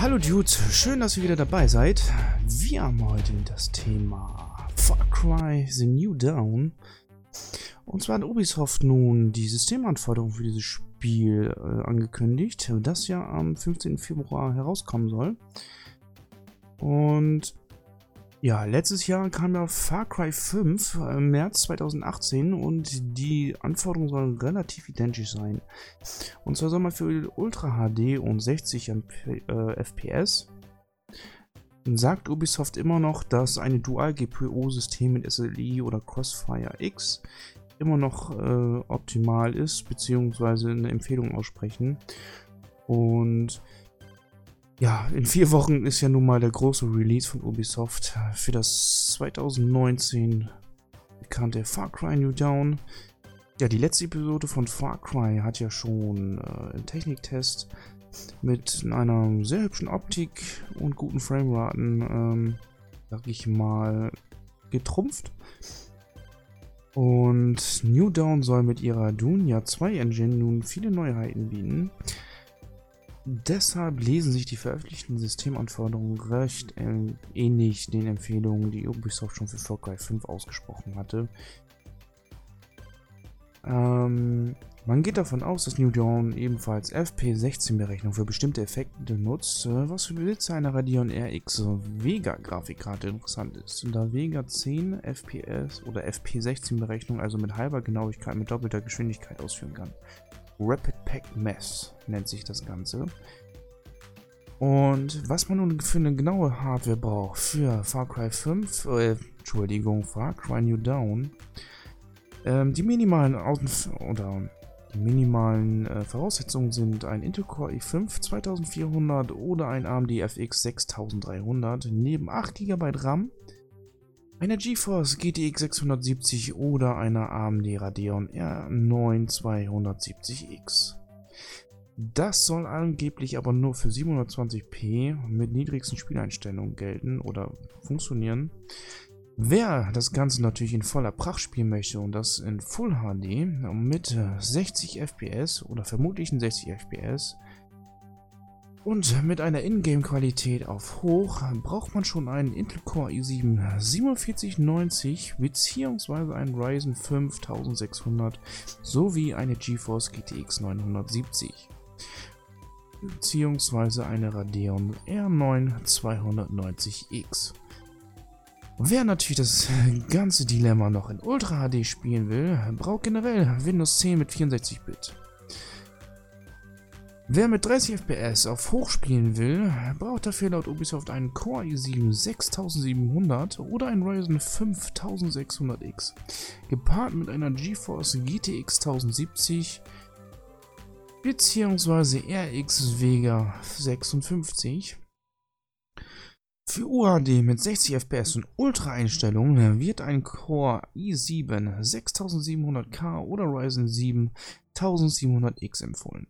Hallo Dudes, schön, dass ihr wieder dabei seid. Wir haben heute das Thema Far Cry The New Dawn. Und zwar hat Ubisoft nun die Systemanforderungen für dieses Spiel äh, angekündigt, das ja am 15. Februar herauskommen soll. Und ja, letztes Jahr kam ja Far Cry 5 im äh, März 2018 und die Anforderungen sollen relativ identisch sein. Und zwar soll man für Ultra HD und 60 MP, äh, FPS sagt Ubisoft immer noch, dass eine Dual-GPU-System mit SLI oder Crossfire X immer noch äh, optimal ist, beziehungsweise eine Empfehlung aussprechen. Und ja, in vier Wochen ist ja nun mal der große Release von Ubisoft für das 2019 bekannte Far Cry New Dawn. Ja, die letzte Episode von Far Cry hat ja schon äh, im Techniktest mit einer sehr hübschen Optik und guten Frameraten, ähm, sag ich mal, getrumpft. Und New Dawn soll mit ihrer Dunia 2 Engine nun viele Neuheiten bieten. Deshalb lesen sich die veröffentlichten Systemanforderungen recht äh, ähnlich den Empfehlungen, die Ubisoft schon für Far Cry 5 ausgesprochen hatte. Ähm, man geht davon aus, dass New Dawn ebenfalls FP16-Berechnung für bestimmte Effekte nutzt, äh, was für Besitzer einer Radeon RX Vega Grafikkarte interessant ist. Da Vega 10 FPS oder FP16-Berechnung also mit halber Genauigkeit mit doppelter Geschwindigkeit ausführen kann. Rapid Pack Mess nennt sich das Ganze. Und was man nun für eine genaue Hardware braucht für Far Cry 5, äh, Entschuldigung, Far Cry New Dawn, ähm, die minimalen Außen oder die minimalen äh, Voraussetzungen sind ein Intel Core i5 2400 oder ein AMD FX 6300 neben 8 GB RAM, einer GeForce GTX 670 oder einer AMD Radeon R9 270X. Das soll angeblich aber nur für 720p mit niedrigsten Spieleinstellungen gelten oder funktionieren. Wer das Ganze natürlich in voller Pracht spielen möchte und das in Full HD mit 60 FPS oder vermutlich 60 FPS und mit einer Ingame-Qualität auf hoch braucht man schon einen Intel Core i7 4790 bzw. einen Ryzen 5600 sowie eine GeForce GTX 970 bzw. eine Radeon R9 290X. Wer natürlich das ganze Dilemma noch in Ultra HD spielen will, braucht generell Windows 10 mit 64-Bit. Wer mit 30 FPS auf Hoch spielen will, braucht dafür laut Ubisoft einen Core i7 6700 oder einen Ryzen 5600X, gepaart mit einer GeForce GTX 1070 bzw. RX Vega 56. Für UHD mit 60 FPS und Ultra-Einstellungen wird ein Core i7 6700K oder Ryzen 7 1700X empfohlen.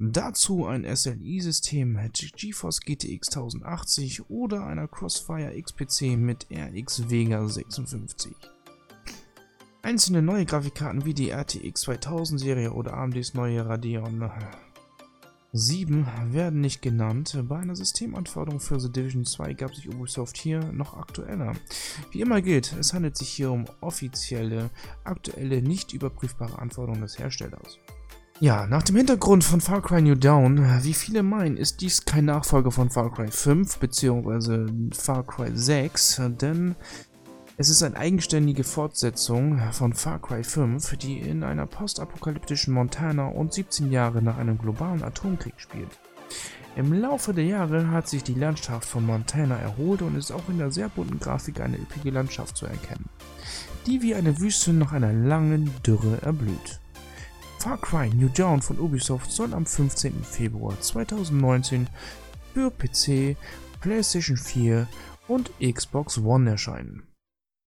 Dazu ein SLI-System mit GeForce GTX 1080 oder einer Crossfire XPC mit RX Vega 56. Einzelne neue Grafikkarten wie die RTX 2000 Serie oder AMDs neue Radeon 7 werden nicht genannt. Bei einer Systemanforderung für The Division 2 gab sich Ubisoft hier noch aktueller. Wie immer gilt, es handelt sich hier um offizielle, aktuelle, nicht überprüfbare Anforderungen des Herstellers. Ja, nach dem Hintergrund von Far Cry New Dawn, wie viele meinen, ist dies kein Nachfolger von Far Cry 5 bzw. Far Cry 6, denn es ist eine eigenständige Fortsetzung von Far Cry 5, die in einer postapokalyptischen Montana und 17 Jahre nach einem globalen Atomkrieg spielt. Im Laufe der Jahre hat sich die Landschaft von Montana erholt und ist auch in der sehr bunten Grafik eine üppige Landschaft zu erkennen, die wie eine Wüste nach einer langen Dürre erblüht. Far Cry New Dawn von Ubisoft soll am 15. Februar 2019 für PC, PlayStation 4 und Xbox One erscheinen.